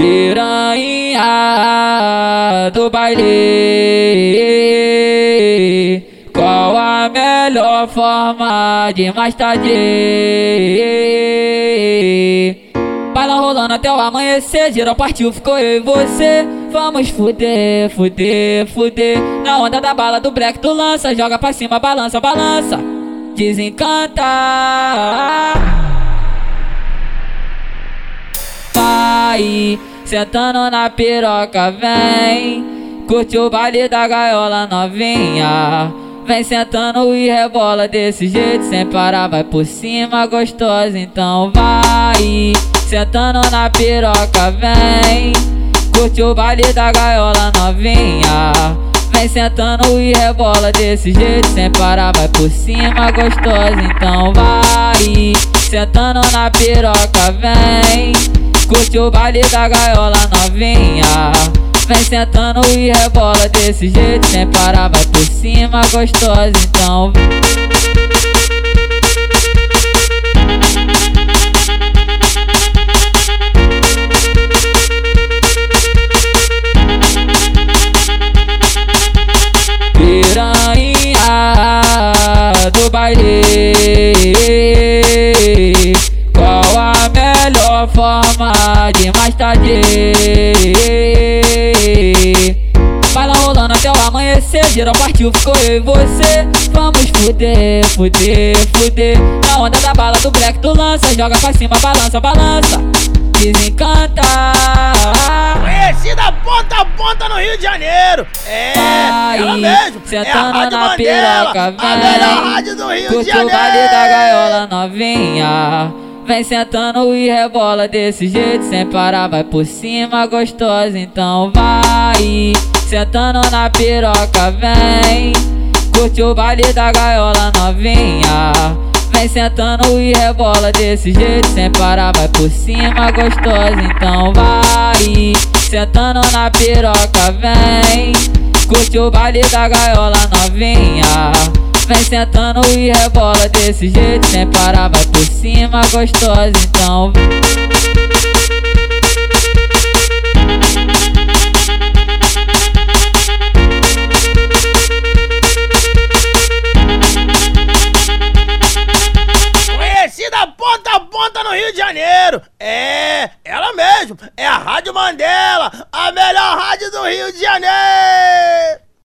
Piranha do baile. Qual a melhor forma de mais tarde? Baila rolando até o amanhecer Geral partiu, ficou eu e você. Vamos fuder, fuder, fuder. Na onda da bala do black tu lança Joga pra cima, balança, balança. Desencanta sentando na piroca, vem. Curte o baile da gaiola novinha. Vem sentando e rebola desse jeito Sem parar, vai por cima gostosa Então vai, sentando na piroca, vem. Curte o baile da gaiola novinha. Vem sentando e rebola desse jeito Sem parar, vai por cima gostosa Então vai, sentando na piroca, vem Curte o baile da gaiola novinha. Vem sentando e rebola desse jeito Sem parar, vai por cima gostosa Então melhor forma de mais tarde. Baila rolando até o amanhecer Geral partiu, ficou eu e você. Vamos fuder, fuder, fuder. Na onda da bala do black tu lança Joga pra cima, balança, balança. Desencanta. Conhecida ponta a ponta no Rio de Janeiro. É, Aí, ela mesmo. É a Rádio na Mandela, piroca, vem, A melhor rádio do Rio de Janeiro o baile da gaiola novinha Vem sentando e rebola desse jeito. Sem parar, vai por cima gostosa Então vai. Sentando na piroca, vem. Curte o baile da gaiola novinha. Vem sentando e rebola desse jeito. Sem parar, vai por cima gostosa Então vai. Sentando na piroca, vem. Curte o baile da gaiola novinha Vem sentando e rebola desse jeito Sem parar, vai por cima, gostosa então. Conhecida ponta a ponta no Rio de Janeiro. É, ela mesmo, é a Rádio Mandela A melhor rádio do Rio de Janeiro.